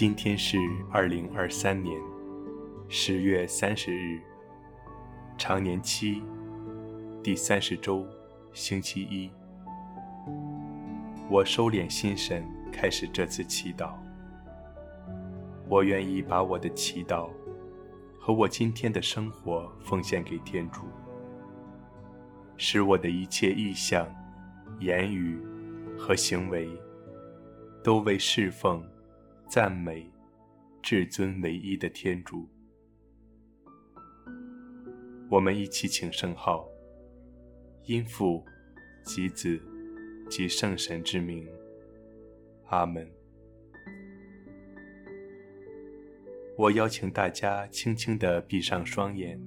今天是二零二三年十月三十日，常年期第三十周，星期一。我收敛心神，开始这次祈祷。我愿意把我的祈祷和我今天的生活奉献给天主，使我的一切意向、言语和行为都为侍奉。赞美至尊唯一的天主，我们一起请圣号，因父及子及圣神之名，阿门。我邀请大家轻轻地闭上双眼，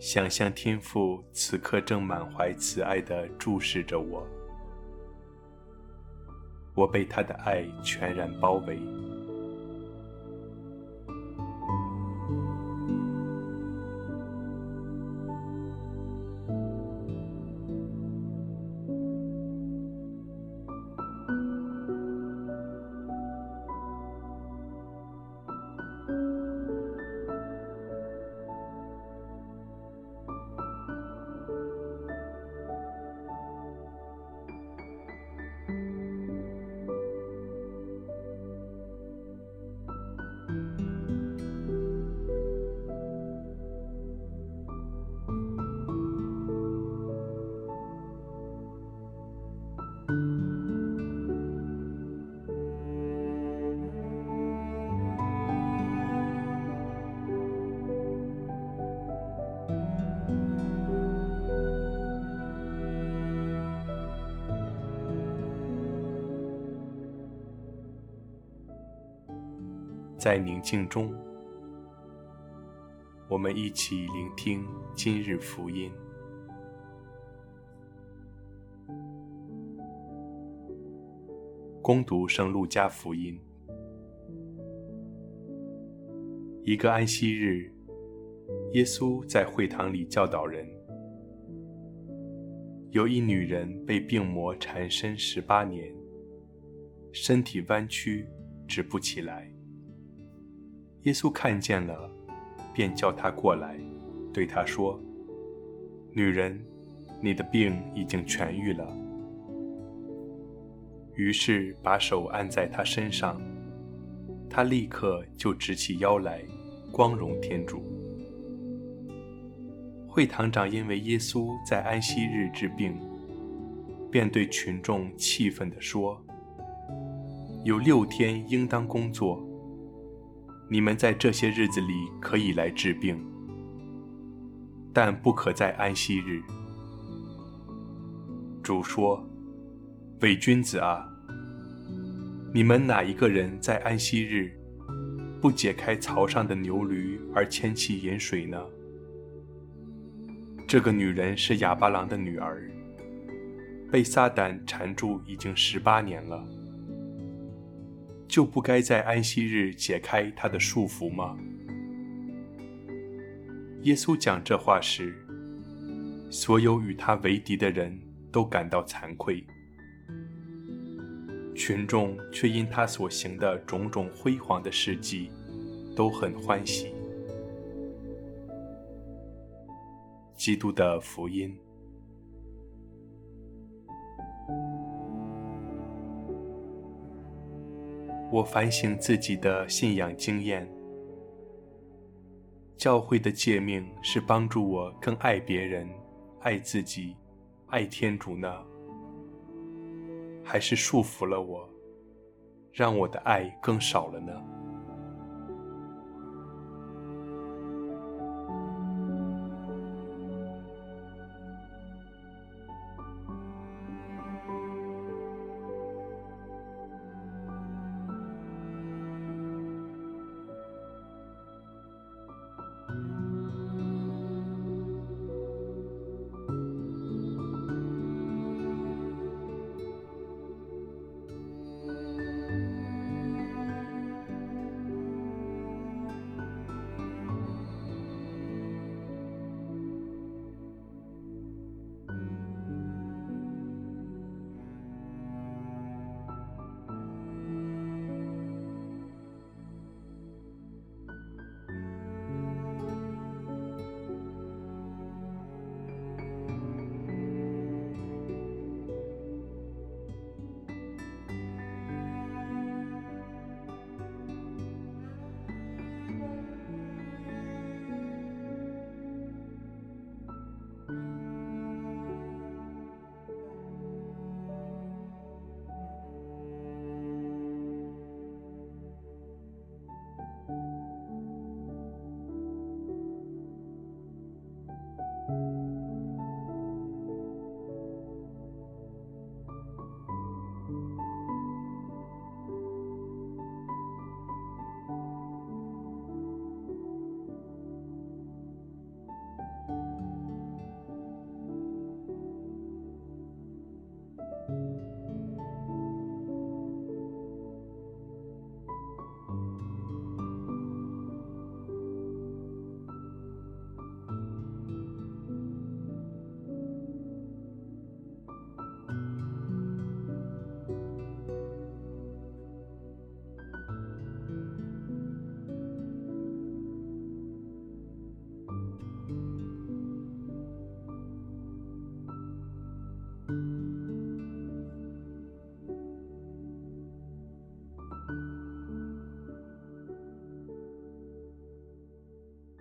想象天父此刻正满怀慈爱地注视着我。我被他的爱全然包围。在宁静中，我们一起聆听今日福音。恭读圣路加福音。一个安息日，耶稣在会堂里教导人。有一女人被病魔缠身十八年，身体弯曲，直不起来。耶稣看见了，便叫她过来，对她说：“女人，你的病已经痊愈了。”于是把手按在她身上，她立刻就直起腰来，光荣天主。会堂长因为耶稣在安息日治病，便对群众气愤地说：“有六天应当工作。”你们在这些日子里可以来治病，但不可在安息日。主说：“伪君子啊！你们哪一个人在安息日不解开槽上的牛驴而牵其饮水呢？”这个女人是哑巴郎的女儿，被撒旦缠住已经十八年了。就不该在安息日解开他的束缚吗？耶稣讲这话时，所有与他为敌的人都感到惭愧，群众却因他所行的种种辉煌的事迹，都很欢喜。基督的福音。我反省自己的信仰经验，教会的诫命是帮助我更爱别人、爱自己、爱天主呢，还是束缚了我，让我的爱更少了呢？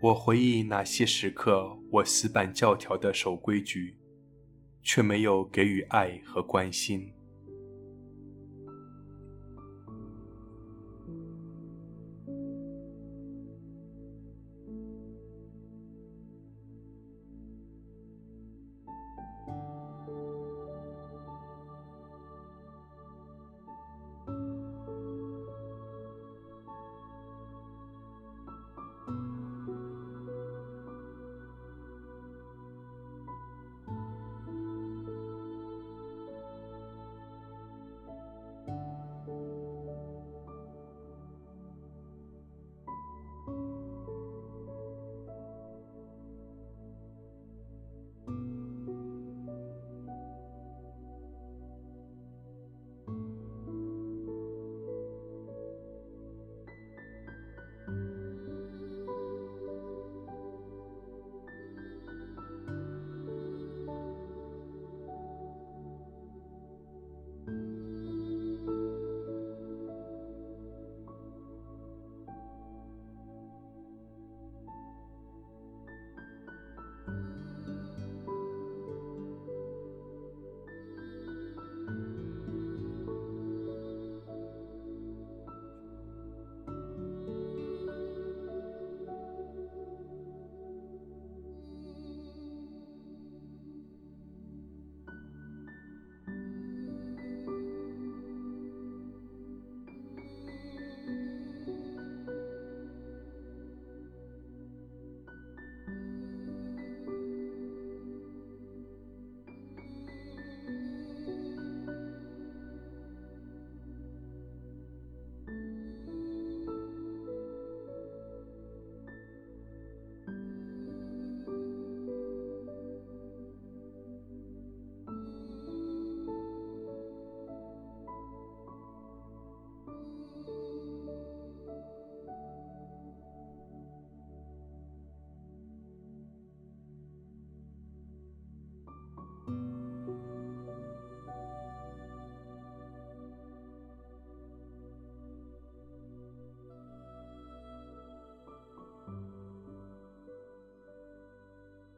我回忆那些时刻，我死板教条的守规矩，却没有给予爱和关心。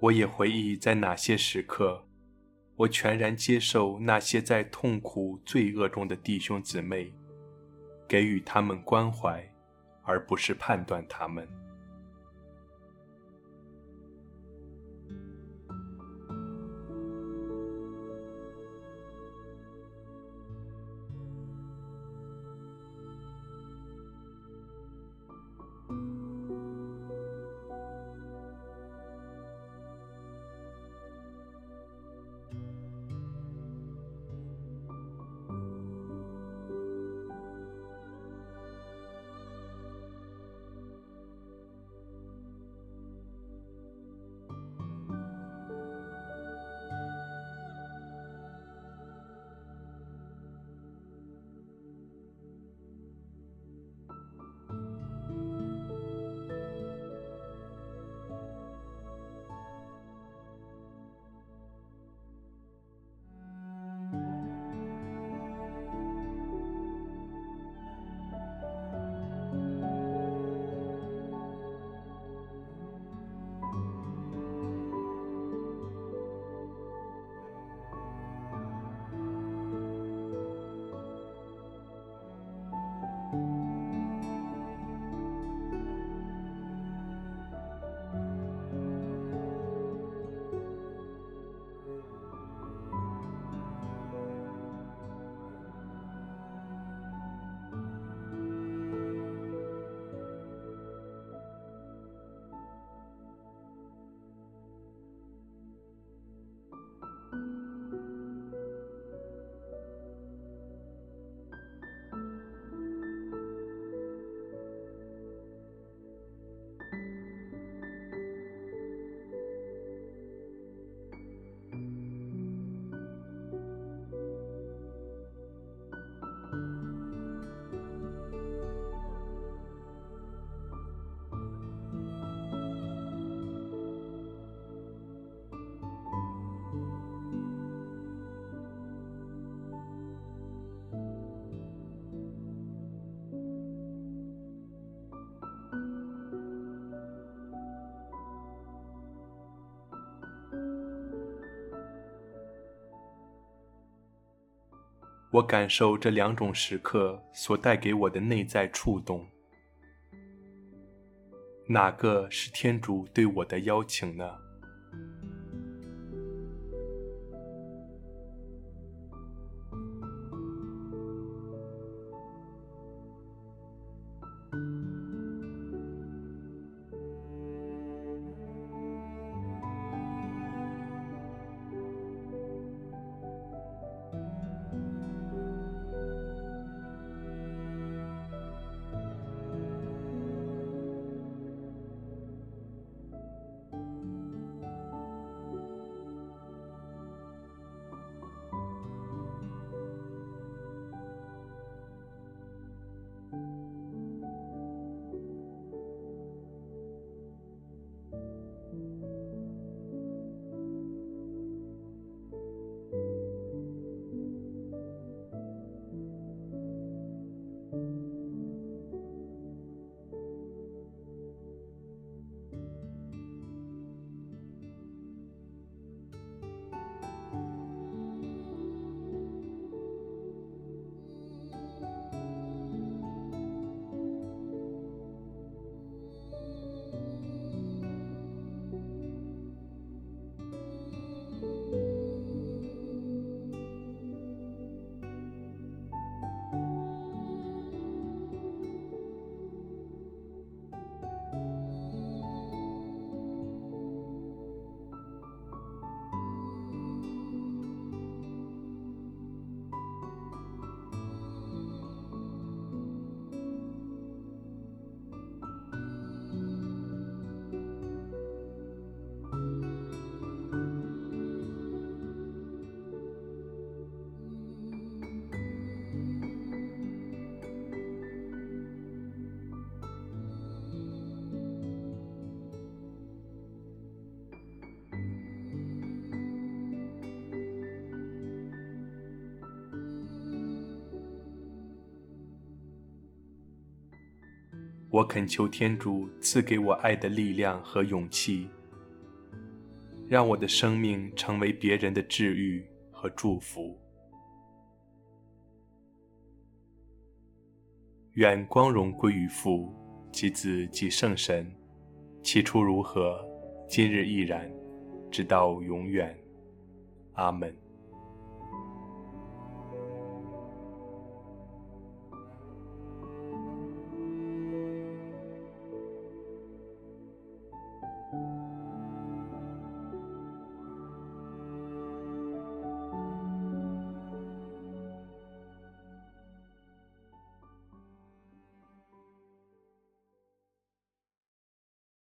我也回忆在哪些时刻，我全然接受那些在痛苦、罪恶中的弟兄姊妹，给予他们关怀，而不是判断他们。我感受这两种时刻所带给我的内在触动。哪个是天主对我的邀请呢？我恳求天主赐给我爱的力量和勇气，让我的生命成为别人的治愈和祝福。愿光荣归于父及子及圣神，起初如何，今日亦然，直到永远。阿门。